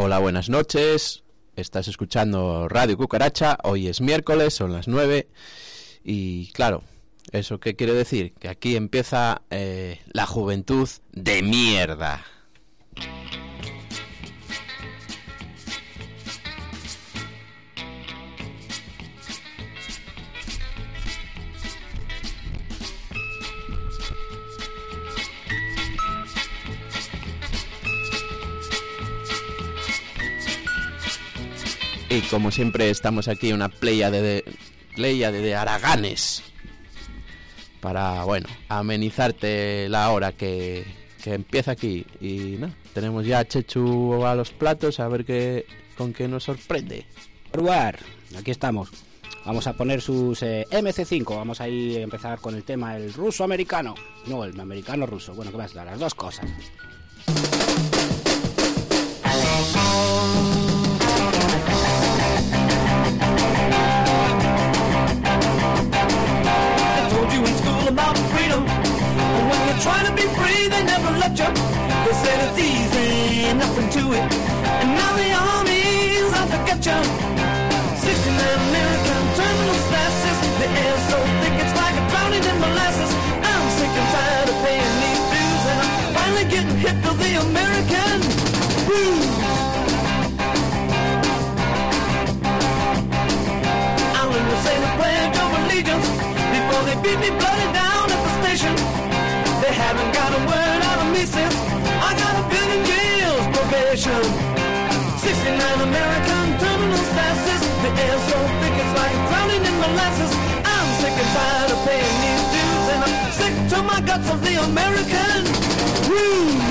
Hola, buenas noches. Estás escuchando Radio Cucaracha. Hoy es miércoles, son las 9. Y claro, ¿eso qué quiere decir? Que aquí empieza eh, la juventud de mierda. Y como siempre estamos aquí una playa de, playa de, de araganes para, bueno, amenizarte la hora que, que empieza aquí. Y no, tenemos ya a Chechu a los platos a ver qué, con qué nos sorprende. Probar, aquí estamos. Vamos a poner sus eh, MC5. Vamos a ir a empezar con el tema el ruso americano. No, el americano ruso. Bueno, ¿qué más? Las dos cosas. You're trying to be free, they never let you. They said it's easy, nothing to it. And now the army's out to get you. 69 American terminal stashes. The air's so thick it's like a drowning in molasses. I'm sick and tired of paying these dues, and I'm finally getting hip to the American blues. I'll never say the pledge of allegiance before they beat me bloody down at the station. Haven't got a word out of me since I got a billion years probation. 69 American terminal stashes. The air's so thick it's like drowning in molasses. I'm sick and tired of paying these dues, and I'm sick to my guts of the American blues.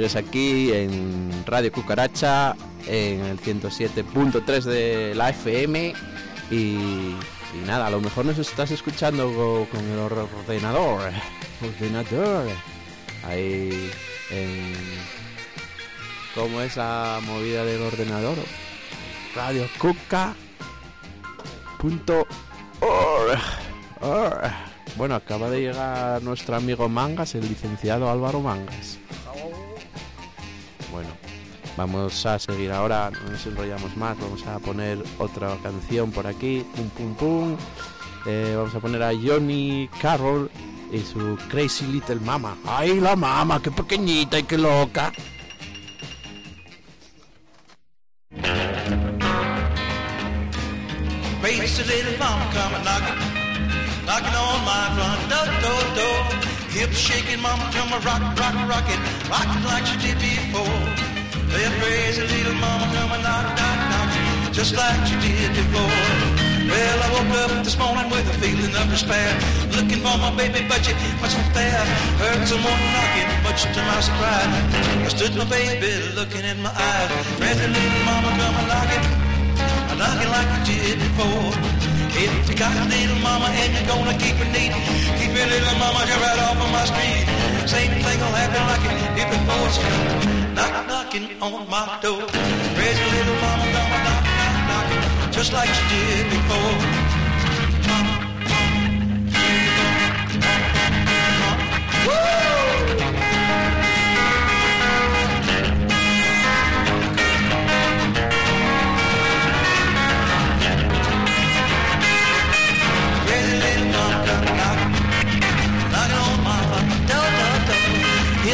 Sigues aquí en Radio Cucaracha, en el 107.3 de la FM y, nada, a lo mejor nos estás escuchando co- con el or- ordenador, ordenador, ahí en... ¿Cómo es la movida del ordenador? Radio Cuca punto. Bueno, acaba de llegar nuestro amigo Mangas, el licenciado Álvaro Mangas. Bueno, vamos a seguir ahora, no nos enrollamos más, vamos a poner otra canción por aquí, pum pum pum. Eh, vamos a poner a Johnny Carroll y su Crazy Little Mama. ¡Ay, la mama! ¡Qué pequeñita y qué loca! Hips shaking, mama come a rock, rock, rocking, rocking like she did before. That crazy little mama come a knock, knock, knocking, just like she did before. Well, I woke up this morning with a feeling of despair. Looking for my baby, but she wasn't there. Heard someone knocking, much to my surprise. I stood my baby looking in my eyes. Ready, little mama, come a knocking. A knocking like you did before. If you got a little mama and you're gonna keep it neat, keep your little mama just right off of my street. Same thing will happen like it did before. Come knock knocking on my door. Raise your little mama, come a knock, knock, knocking, just like she did before. Crazy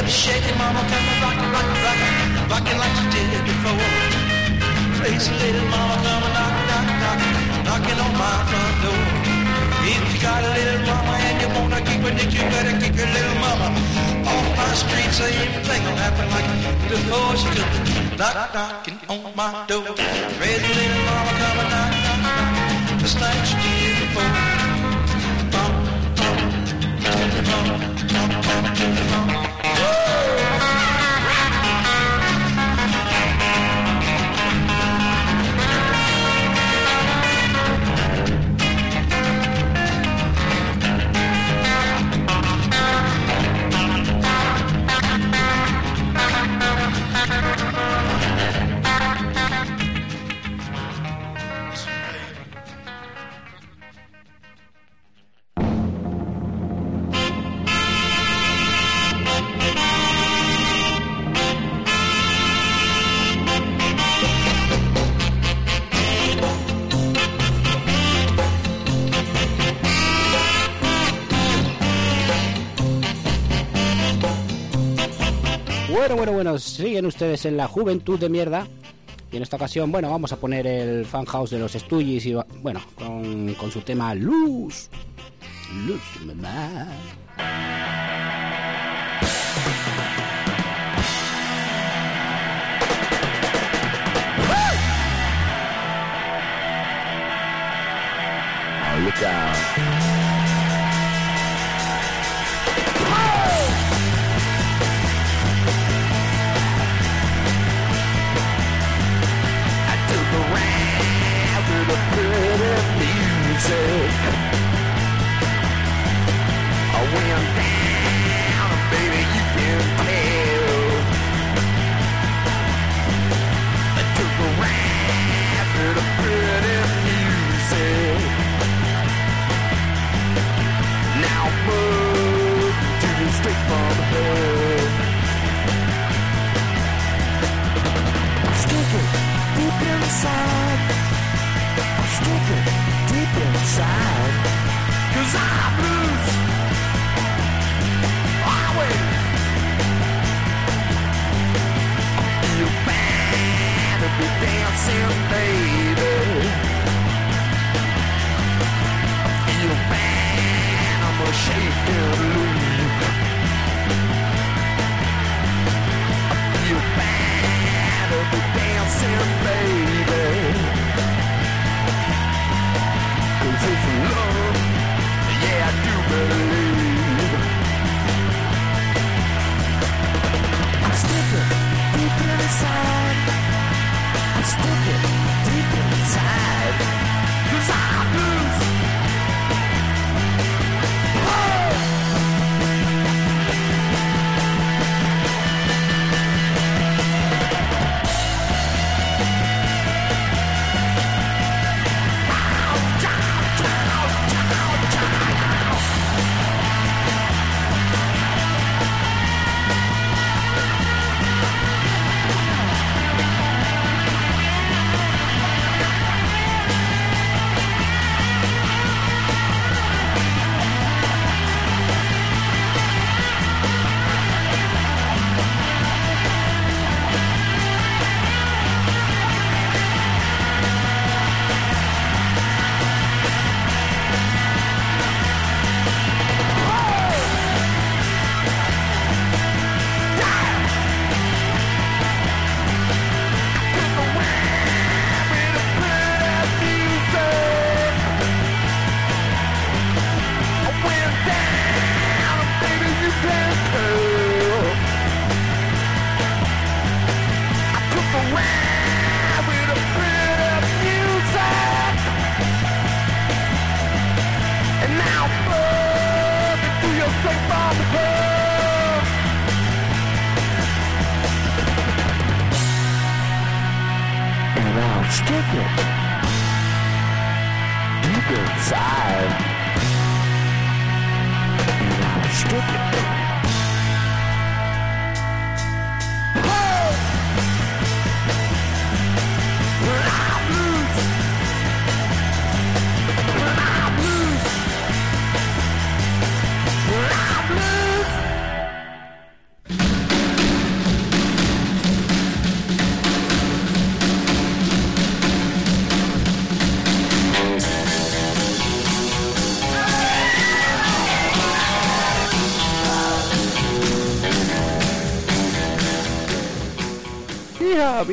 Hips shaking, mama come rocking, rocking, rocking, rocking like she did before. Crazy little mama come knocking, knocking, knocking, knocking on my front door. If you got a little mama and you wanna keep her, then you better keep your little mama off my street. Same thing will happen like before she could knock, knocking on my door. Crazy little mama come and knock, knock, knock, just like she did before. Uh! Bueno, bueno, bueno, siguen ustedes en la juventud de mierda. Y en esta ocasión, bueno, vamos a poner el fan house de los Stooges y, bueno, con, con su tema Luz. Luz, mamá. I went down, baby, you. I took a ride a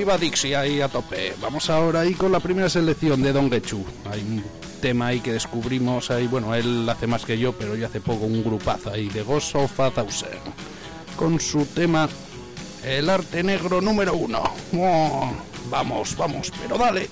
¡Viva Dixie! Ahí a tope. Vamos ahora ahí con la primera selección de Don Gechu. Hay un tema ahí que descubrimos ahí. Bueno, él hace más que yo, pero yo hace poco un grupazo ahí de a Thousand. Con su tema El arte negro número uno. Oh, vamos, vamos, pero dale.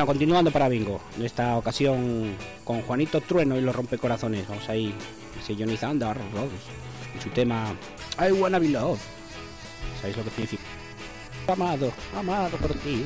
Bueno, continuando para Bingo. En esta ocasión con Juanito Trueno y los rompecorazones. Vamos ahí sillonizando a Rose. Y su tema I wanna be loved. ¿Sabéis lo que significa? Amado, amado por ti.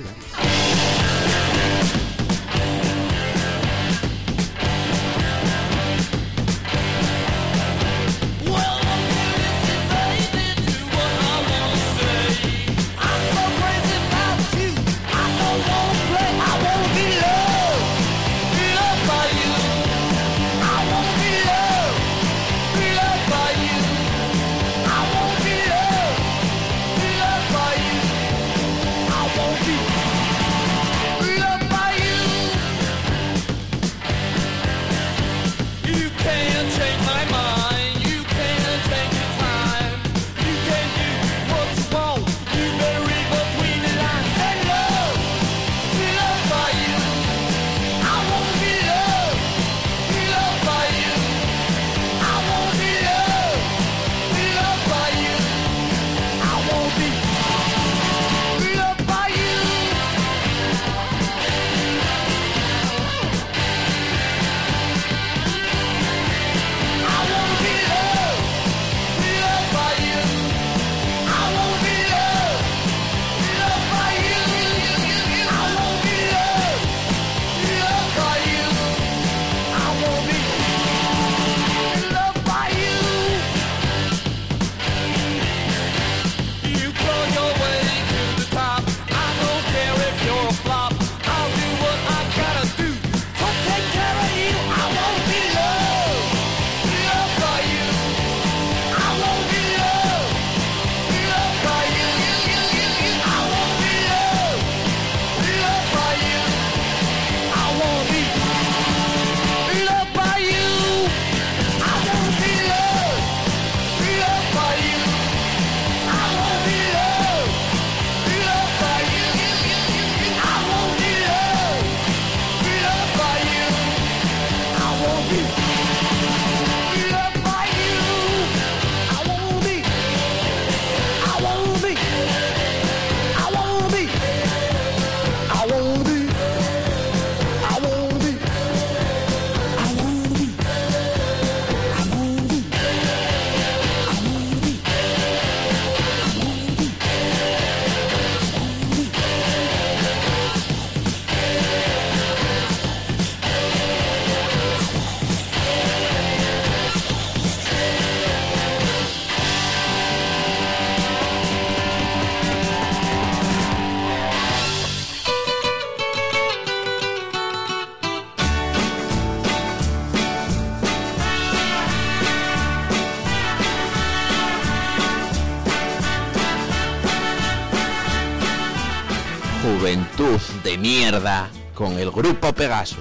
Con el grupo Pegaso.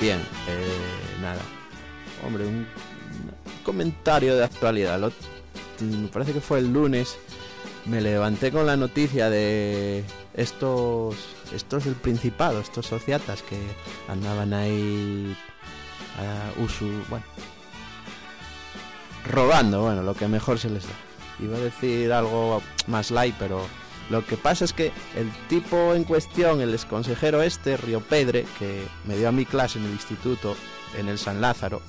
Bien, eh, nada. Hombre, un, comentario de actualidad. Me parece que fue el lunes. Me levanté con la noticia de estos estos del Principado, estos sociatas que andaban ahí a usu, bueno, robando, bueno, lo que mejor se les da. Iba a decir algo más light, pero lo que pasa es que el tipo en cuestión, el exconsejero este, Río Pedre, que me dio a mi clase en el instituto, en el San Lázaro,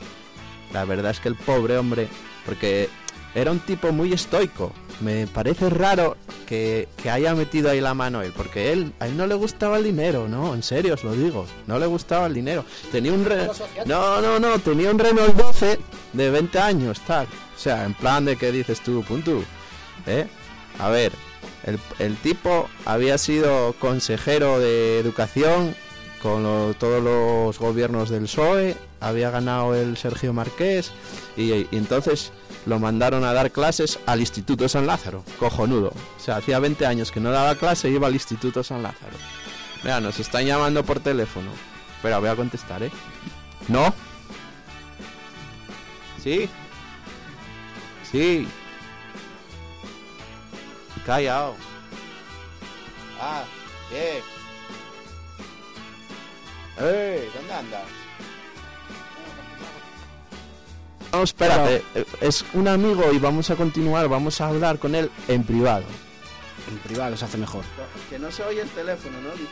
la verdad es que el pobre hombre, porque era un tipo muy estoico. Me parece raro que, que haya metido ahí la mano él, porque él, a él no le gustaba el dinero, no, en serio os lo digo, no le gustaba el dinero. Tenía un Re- no, no, no, tenía un Renault 12 de 20 años, tal. O sea, en plan de que dices tú, punto. ¿Eh? A ver, el, el tipo había sido consejero de educación con todos los gobiernos del PSOE, había ganado el Sergio Marqués y, y entonces lo mandaron a dar clases al Instituto San Lázaro, cojonudo. O sea, hacía 20 años que no daba clase y iba al Instituto San Lázaro. Mira, nos están llamando por teléfono. Espera, voy a contestar, ¿eh? ¿No? ¿Sí? Sí. Callao. Ah, ¿qué? ¡Eh! ¿Dónde andas? No, espérate, eh, es un amigo y vamos a continuar, vamos a hablar con él en privado. En privado se hace mejor. Que no se oye el teléfono, ¿no? Dices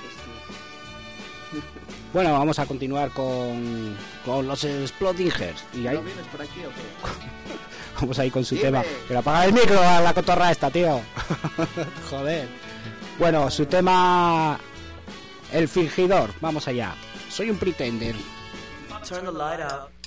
tú. Bueno, vamos a continuar con, con los Exploding Heads. Y ahí ¿No vienes por aquí o qué? vamos ahí con su Dime. tema. Pero apaga el micro a la cotorra esta, tío. Joder. Bueno, su tema... El fingidor. Vamos allá. Soy un pretender. Turn the light out.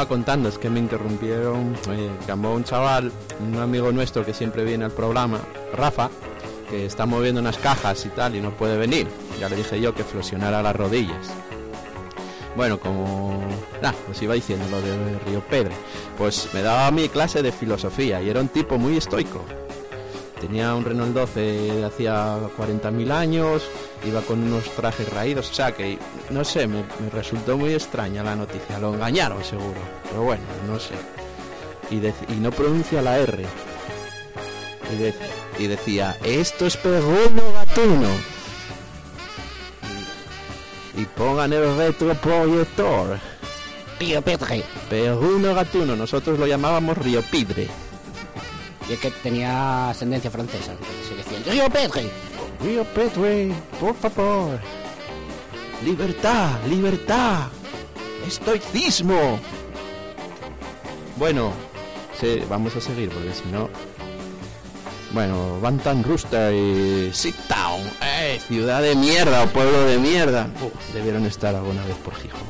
Estaba contando, es que me interrumpieron. eh, llamó un chaval, un amigo nuestro que siempre viene al programa, Rafa, que está moviendo unas cajas y tal y no puede venir. Ya le dije yo que flexionara las rodillas. Bueno, como nah, iba diciendo lo de Río Pedre, pues me daba mi clase de filosofía y era un tipo muy estoico. Tenía un Renault 12 de hacía 40.000 años, iba con unos trajes raídos, o sea que, no sé, me, me resultó muy extraña la noticia. Lo engañaron seguro, pero bueno, no sé. Y, no pronuncia la R. Y, de- y decía, esto es perruno gatuno. Y, y pongan el retroproyector. Tío Petre. Perruno gatuno, nosotros lo llamábamos Río Pidre. Y es que tenía ascendencia francesa. Entonces se decían, Tío Petre. Río Pedre, por favor. Libertad, libertad. Estoicismo. Bueno, vamos a seguir porque si no... Bueno, Bantan Rooster y Sit Town. Eh, ciudad de mierda o pueblo de mierda. Uf, debieron estar alguna vez por Gijón.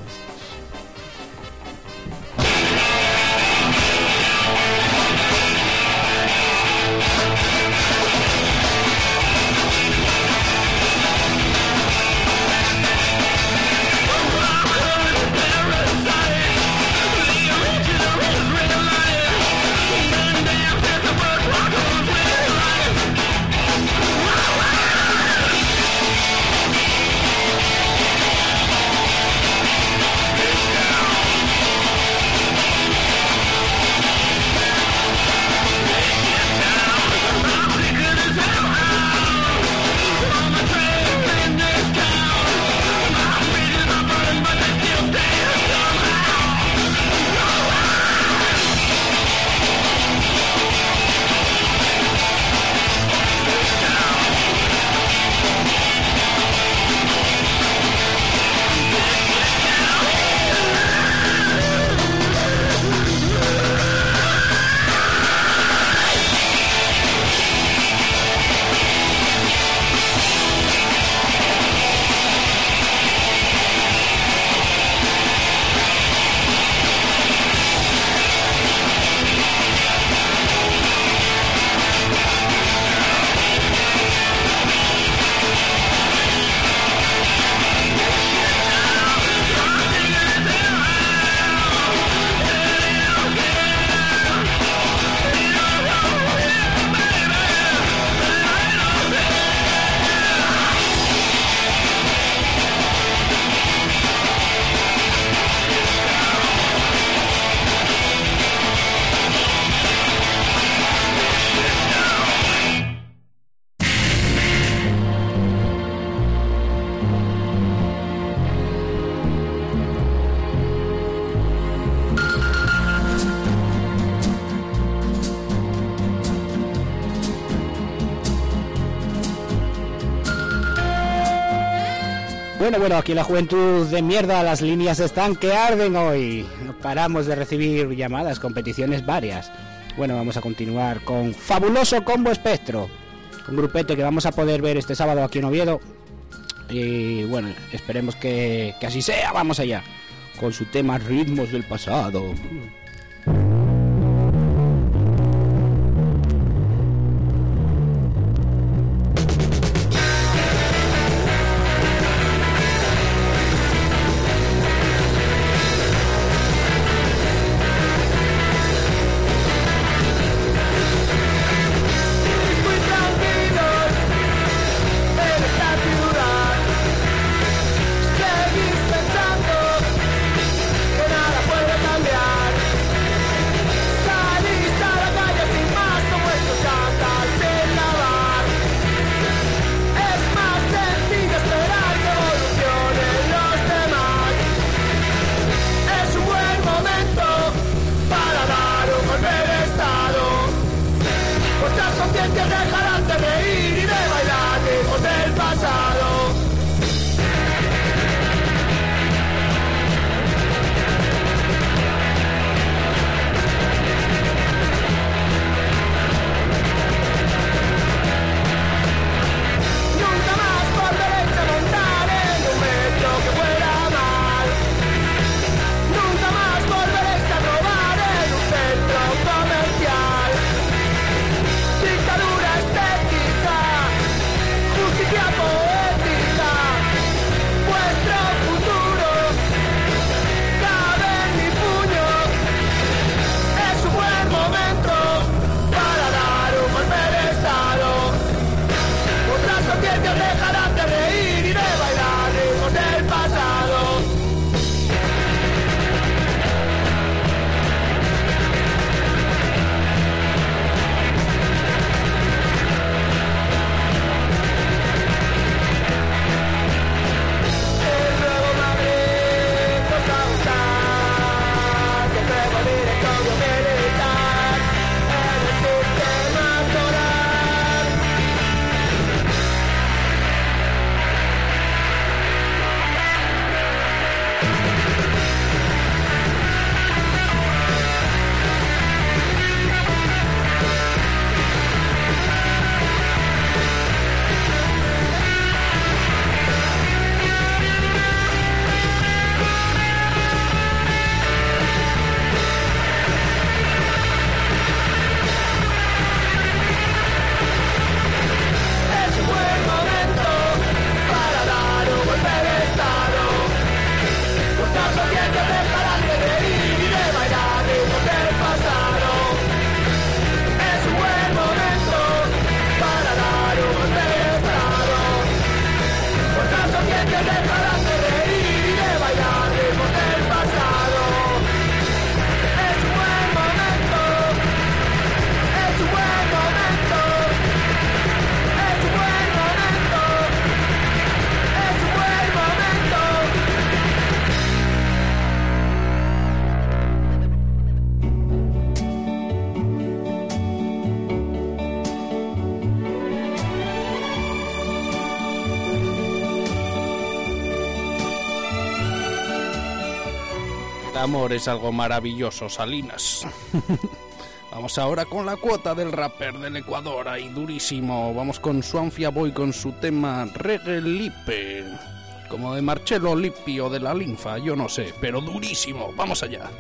Bueno, bueno, aquí la juventud de mierda las líneas están que arden hoy. No paramos de recibir llamadas, competiciones varias. Bueno, vamos a continuar con Fabuloso Combo Espectro. Un grupete que vamos a poder ver este sábado aquí en Oviedo. Y bueno, esperemos que, que así sea. Vamos allá. Con su tema Ritmos del Pasado. El amor es algo maravilloso, Salinas. Vamos ahora con la cuota del rapper del Ecuador, ahí durísimo. Vamos con Swanfia Boy con su tema Reggae Lipe. Como de Marcello Lippi o de la linfa, yo no sé, pero durísimo. Vamos allá.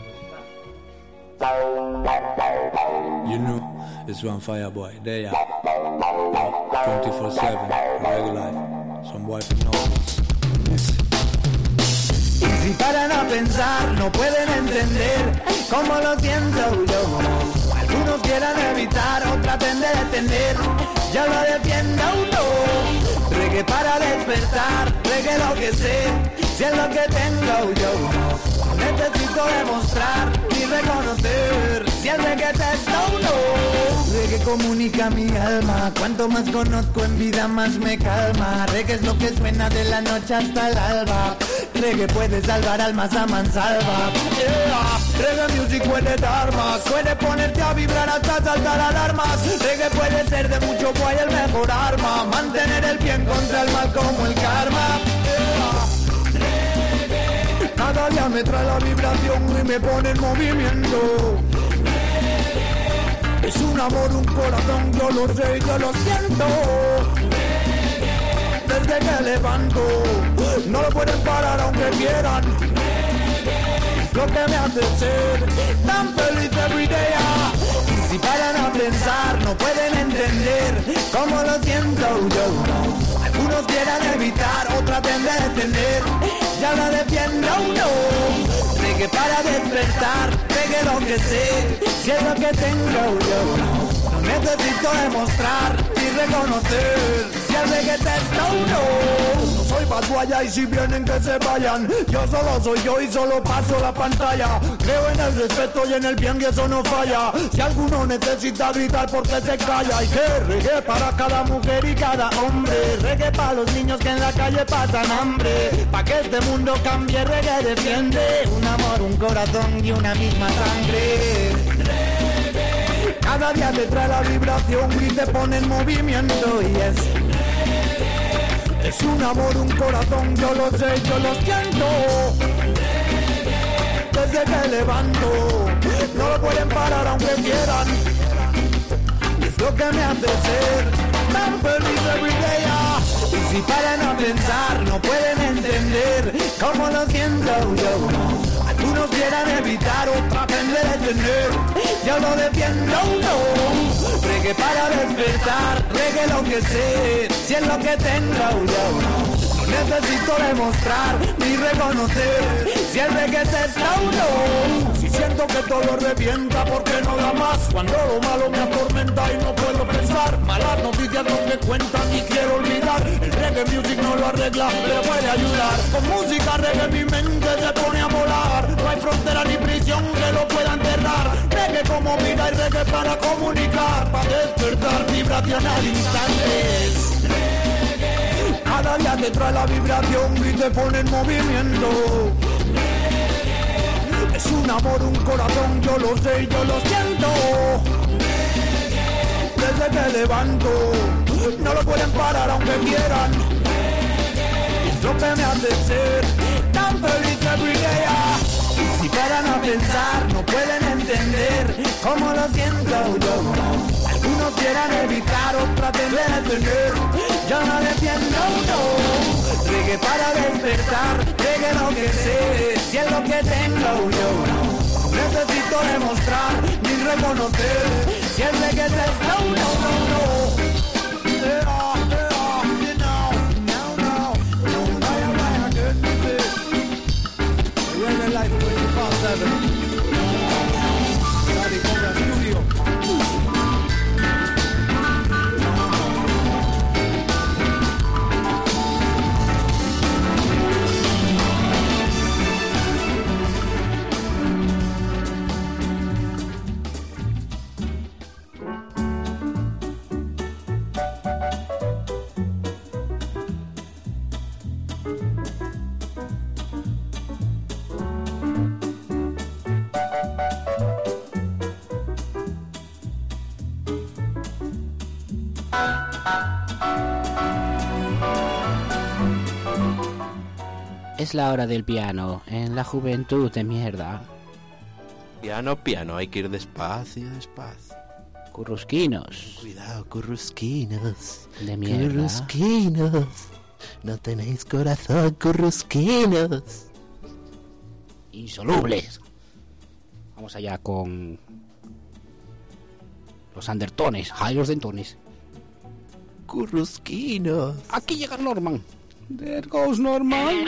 You know, it's one fireboy. There ya. 24-7, regular. Some boy from si paran a pensar, no pueden entender cómo lo siento yo. Algunos quieran evitar o traten de detener. Yo lo defiendo uno. Reggae para despertar, reggae lo que sé, si es lo que tengo yo. Necesito demostrar y reconocer si el reggae es uno. Reggae comunica mi alma, cuanto más conozco en vida más me calma. Reggae es lo que suena de la noche hasta el alba. Reggae puede salvar almas a mansalva. Yeah. Reggae music puede dar más, puede ponerte a vibrar hasta saltar alarmas. Reggae puede ser de mucho guay el mejor arma, mantener el bien contra el mal como el karma. Cada día me trae la vibración y me pone en movimiento. Es un amor, un corazón, yo lo sé y yo lo siento. Desde que levanto, no lo pueden parar aunque quieran. Lo que me hace ser tan feliz every day. Y si paran a pensar, no pueden entender cómo lo siento yo. Algunos quieran evitar, otros de detener. Ya lo defiendo uno. Reggae para despertar, reggae lo que sé, si es lo que tengo yo. No necesito demostrar y reconocer si el reggae está uno. No soy patuaya y si vienen que se vayan. Yo solo soy yo y solo paso la pantalla. Creo en el respeto y en el bien y eso no falla. Si alguno necesita gritar porque se calla. Y que reggae para cada mujer y cada hombre. Reggae para los niños que en la calle pasan hambre. Pa' que este mundo cambie, reggae defiende. Un amor, un corazón y una misma sangre. Cada día te trae la vibración y te pone en movimiento y es Es un amor, un corazón, yo lo sé, yo lo siento. Desde que levanto, no lo pueden parar aunque quieran. Y es lo que me hace ser tan feliz every day ah. Y si paran a pensar, no pueden entender cómo lo siento yo algunos quieran evitar o traten de detener Yo lo defiendo no. Reggae para despertar Reggae lo que sé. Si es lo que tengo yo Necesito demostrar ni reconocer Si el reggae es uno Si siento que todo revienta porque no da más Cuando lo malo me atormenta y no puedo pensar. Malas noticias no me cuentan y quiero olvidar. El reggae music no lo arregla pero puede ayudar. Con música reggae mi mente se pone a volar. No hay frontera ni prisión que lo pueda enterrar. Reggae como vida y reggae para comunicar. Para despertar vibración al instante cada día te trae la vibración y te pone en movimiento. Es un amor, un corazón, yo lo sé y yo lo siento. Desde que levanto, no lo pueden parar aunque quieran. Es lo que me hace ser tan feliz every day. si paran a pensar, no pueden entender cómo lo siento yo nos quieran evitar o traten de detener. Yo no defiendo, no. Llegué para despertar, llegué lo que sé, si es lo que tengo yo. Necesito demostrar ni reconocer, si es que es no, no, no, no. Life 24-7 Es la hora del piano en la juventud de mierda. Piano, piano, hay que ir despacio, despacio. Currusquinos Cuidado, currusquinos. de mierda. Currusquinos. No tenéis corazón, currusquinos. Insolubles. Vamos allá con los undertones, ay los dentones. Currusquinos. Aquí llega Norman. There goes Norman.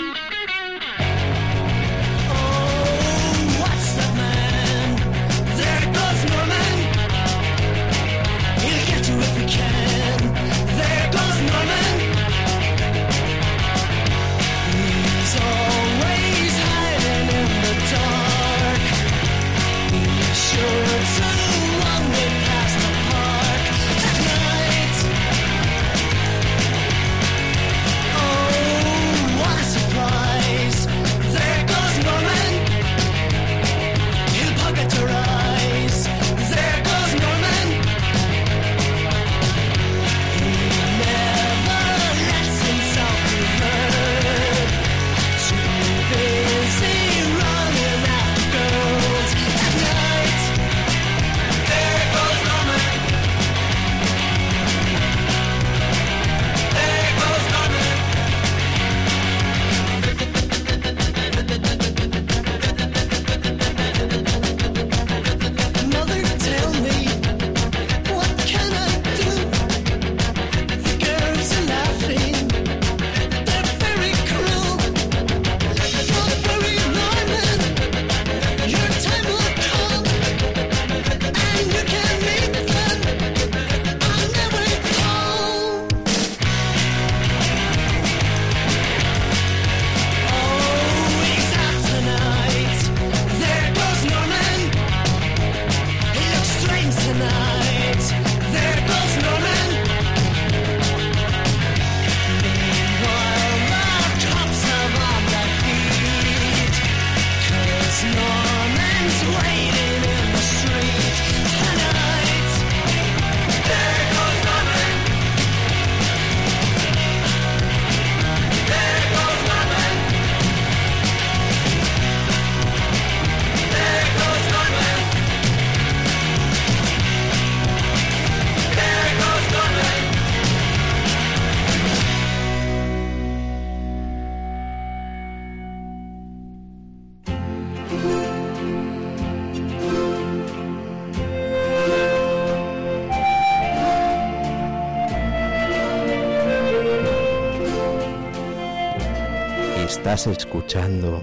Estás escuchando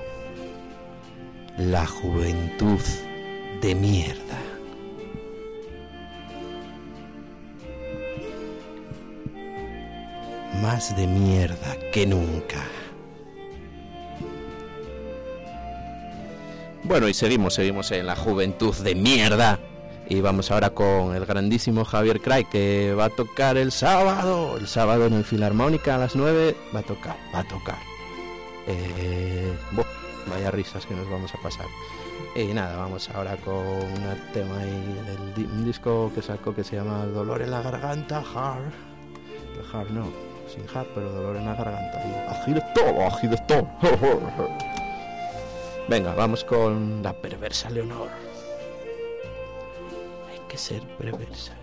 La Juventud de Mierda. Más de mierda que nunca. Bueno, y seguimos, seguimos en La Juventud de Mierda. Y vamos ahora con el grandísimo Javier Cray, que va a tocar el sábado. El sábado en el Filarmónica a las 9. Va a tocar, va a tocar. Eh, buah, vaya risas que nos vamos a pasar. Y nada, vamos ahora con un tema ahí del un disco que sacó que se llama Dolor en la Garganta, Hard. Hard no, sin Hard, pero Dolor en la Garganta. Y todo, todo. Venga, vamos con la perversa Leonor. Hay que ser perversa.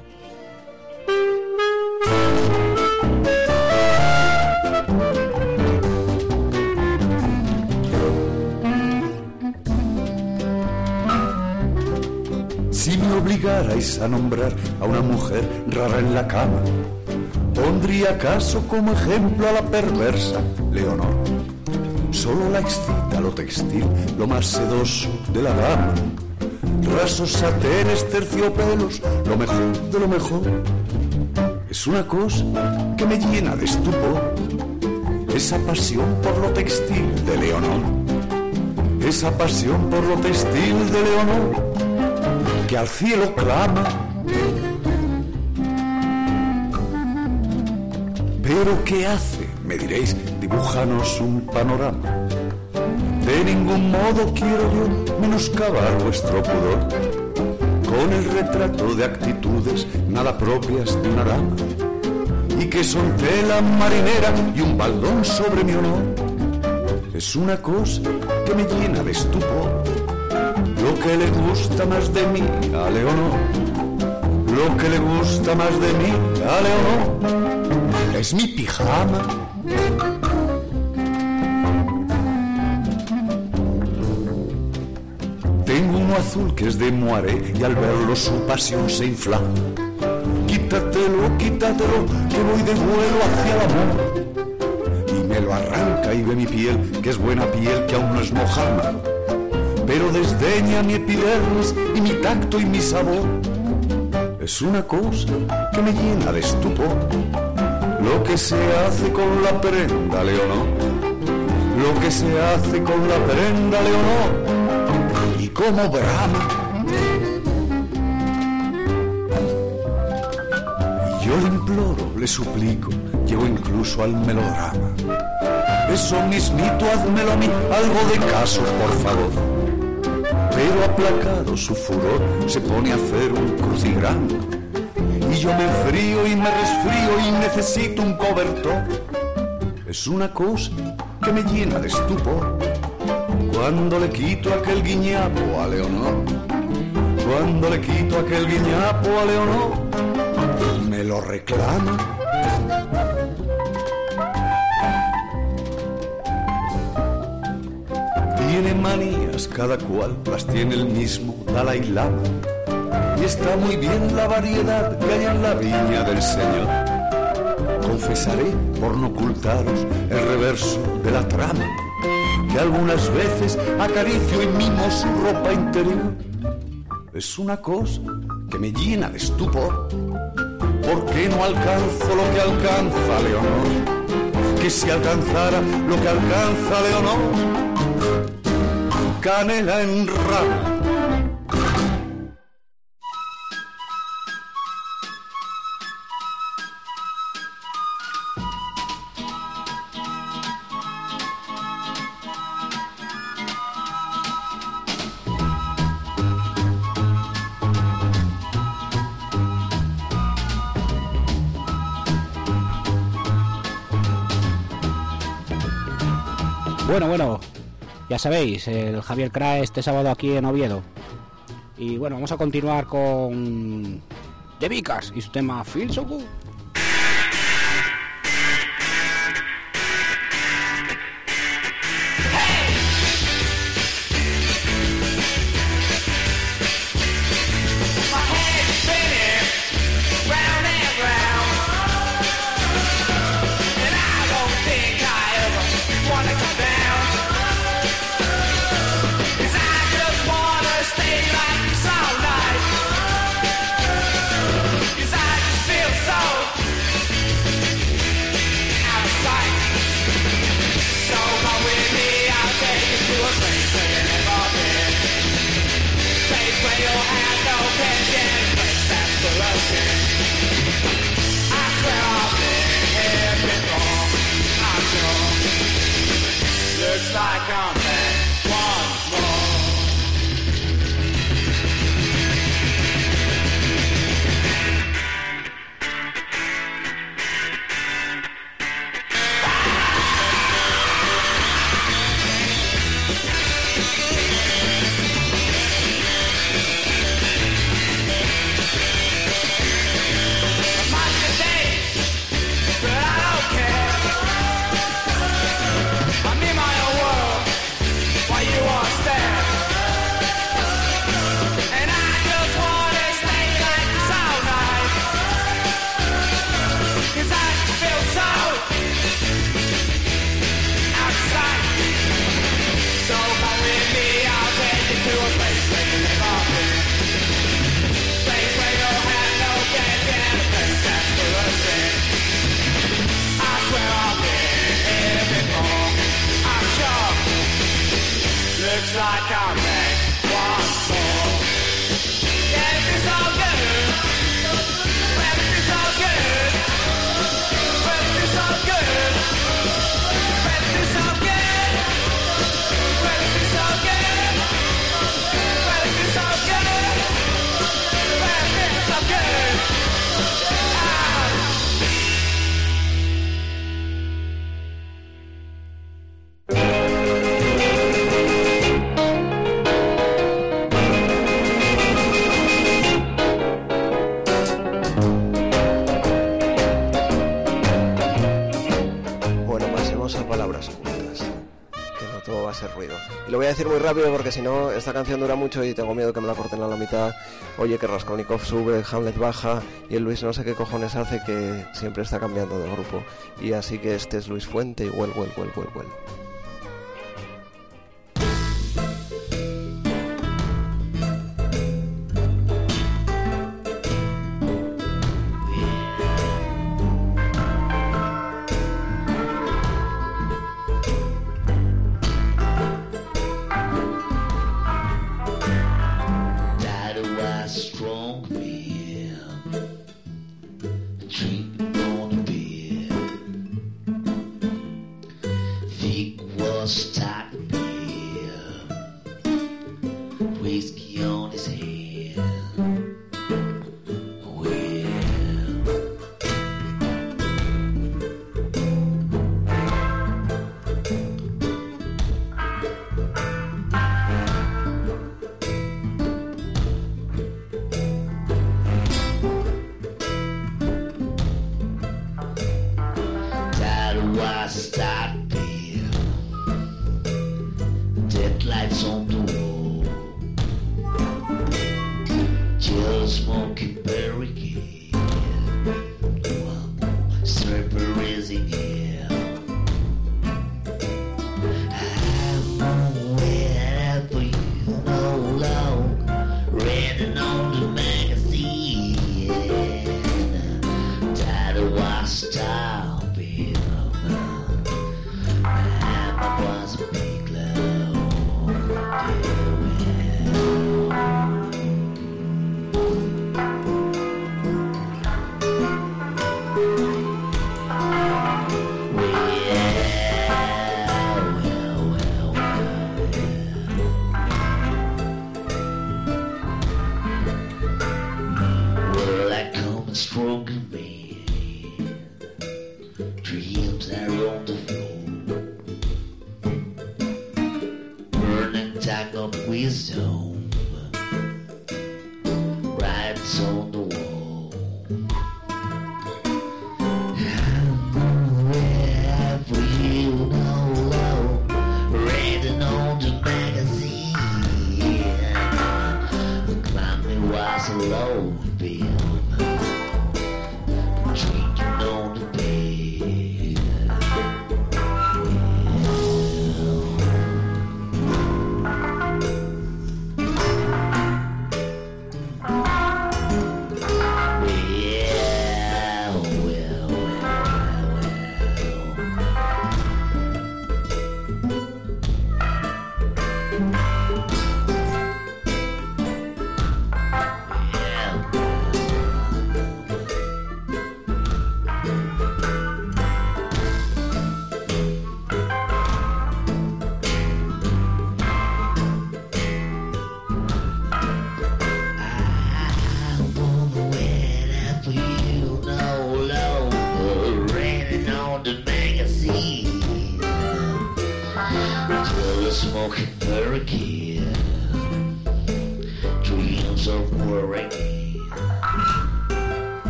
Obligarais a nombrar a una mujer rara en la cama, ¿pondría acaso como ejemplo a la perversa Leonor? Solo la excita lo textil, lo más sedoso de la dama. Rasos satenes, terciopelos, lo mejor de lo mejor. Es una cosa que me llena de estupor. Esa pasión por lo textil de Leonor. Esa pasión por lo textil de Leonor. Que al cielo clama. Pero ¿qué hace? Me diréis, dibujanos un panorama. De ningún modo quiero yo menoscabar vuestro pudor con el retrato de actitudes nada propias de una dama y que son tela marinera y un baldón sobre mi honor. Es una cosa que me llena de estupor, lo que le gusta más de mí a Leonor, lo que le gusta más de mí a Leonor es mi pijama. Tengo uno azul que es de moaré y al verlo su pasión se infla. Quítatelo, quítatelo, que voy de vuelo hacia el amor. Y me lo arranca y ve mi piel, que es buena piel, que aún no es mojama. Pero desdeña mi epidermis y mi tacto y mi sabor. Es una cosa que me llena de estupor. Lo que se hace con la prenda, Leonor. Lo que se hace con la prenda, Leonor. Y como brama. Y yo le imploro, le suplico, llego incluso al melodrama. Eso mismito, házmelo a mí, algo de caso, por favor. Pero aplacado su furor, se pone a hacer un crucigrama. Y yo me enfrío y me resfrío y necesito un cobertor. Es una cosa que me llena de estupor. Cuando le quito aquel guiñapo a Leonor, cuando le quito aquel guiñapo a Leonor, me lo reclama. Tiene manías, cada cual las tiene el mismo Dalai Lama. Y está muy bien la variedad que hay en la viña del Señor. Confesaré, por no ocultaros, el reverso de la trama, que algunas veces acaricio y mimo su ropa interior. Es una cosa que me llena de estupor. ¿Por qué no alcanzo lo que alcanza Leonor? Que si alcanzara lo que alcanza Leonor, canela en rama. Bueno, bueno, ya sabéis, el Javier Crae este sábado aquí en Oviedo. Y bueno, vamos a continuar con The Vicars y su tema Feel So Good. Porque si no, esta canción dura mucho y tengo miedo que me la corten a la mitad. Oye, que Raskolnikov sube, Hamlet baja y el Luis no sé qué cojones hace que siempre está cambiando de grupo. Y así que este es Luis Fuente y well, well, well, well, well. was tight.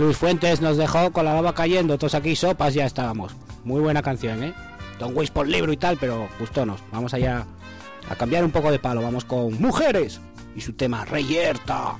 Luis Fuentes nos dejó con la baba cayendo, todos aquí sopas, ya estábamos. Muy buena canción, ¿eh? Don Wish por libro y tal, pero gustónos. Vamos allá a cambiar un poco de palo. Vamos con Mujeres y su tema Reyerta.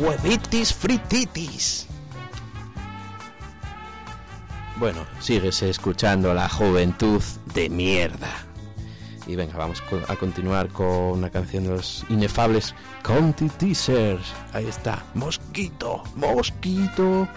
Huevitis frititis. Bueno, síguese escuchando la juventud de mierda. Y venga, vamos a continuar con una canción de los inefables County Teasers. Ahí está, Mosquito, Mosquito.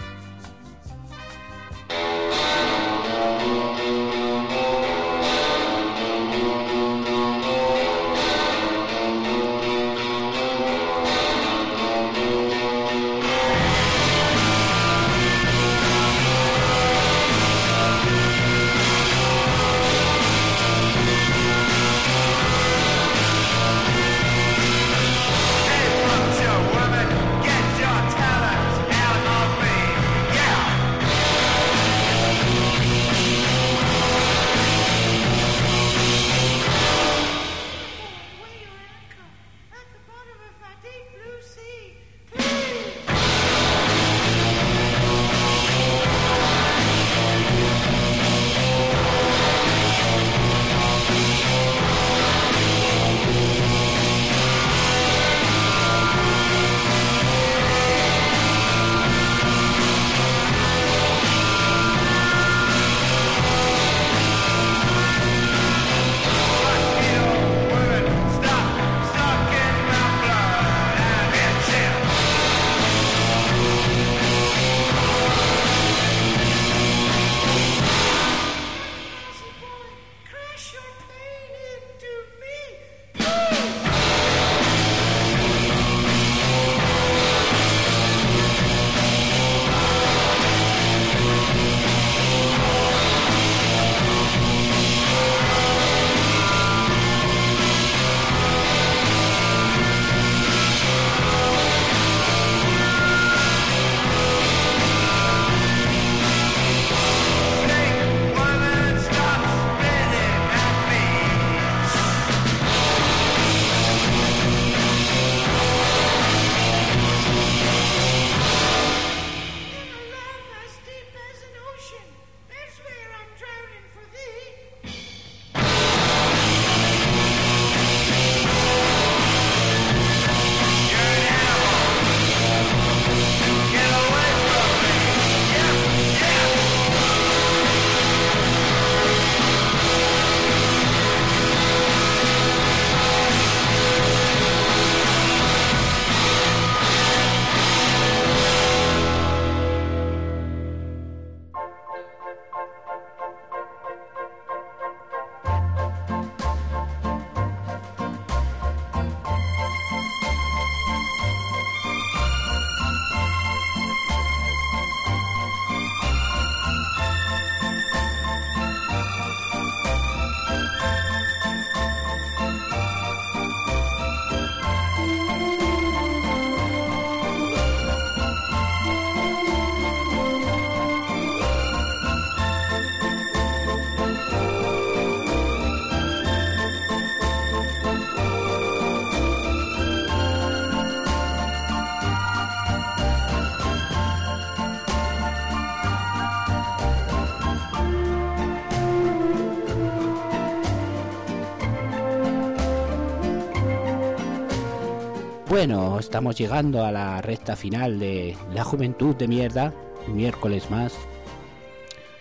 Bueno, estamos llegando a la recta final de la juventud de mierda, miércoles más.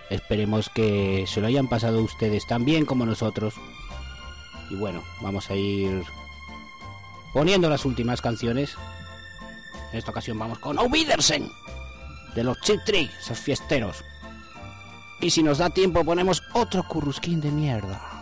Esperemos que se lo hayan pasado ustedes tan bien como nosotros. Y bueno, vamos a ir poniendo las últimas canciones. En esta ocasión vamos con O Wiedersen de los Chip Trick, esos fiesteros. Y si nos da tiempo ponemos otro currusquín de mierda.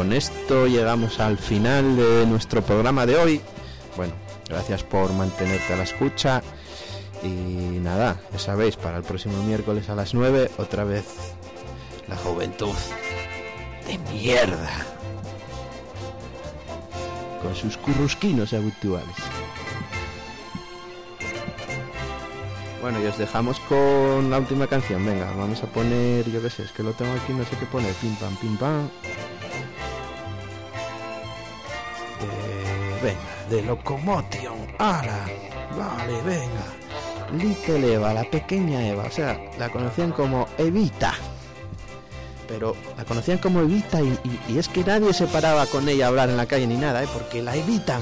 Con esto llegamos al final de nuestro programa de hoy. Bueno, gracias por mantenerte a la escucha. Y nada, ya sabéis, para el próximo miércoles a las 9, otra vez la juventud de mierda. Con sus currusquinos habituales. Bueno, y os dejamos con la última canción. Venga, vamos a poner, yo qué sé, es que lo tengo aquí, no sé qué poner. Pim pam, pim pam. De Locomotion. ¡Hala! Vale, venga. Little Eva, la pequeña Eva. O sea, la conocían como Evita. Pero la conocían como Evita y, es que nadie se paraba con ella a hablar en la calle ni nada, ¿eh? porque la evitan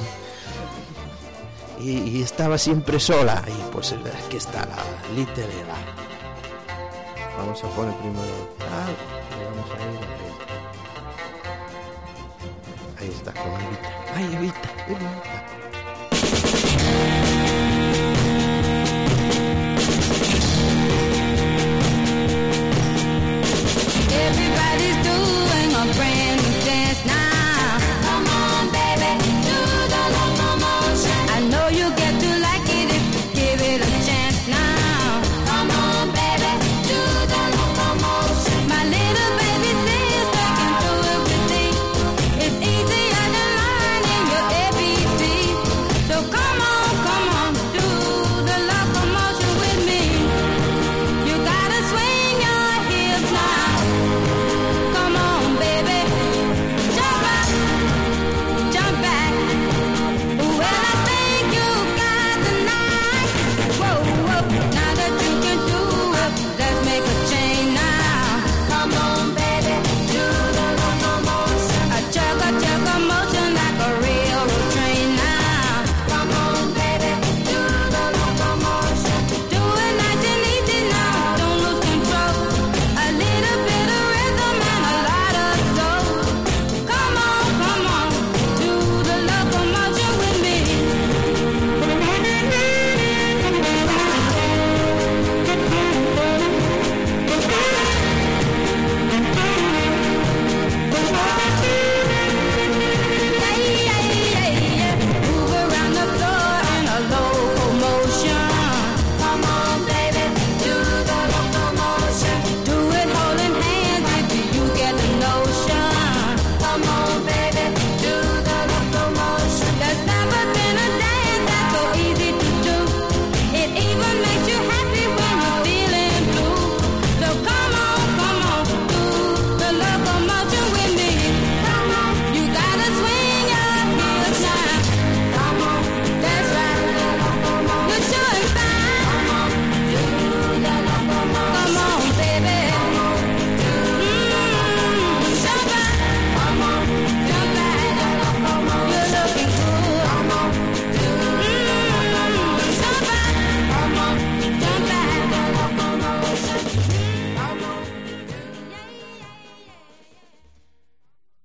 y, estaba siempre sola. Y pues aquí está la Little Eva. Vamos a poner primero y vamos a ir. Ahí está con Evita. Ay, Evita, Evita.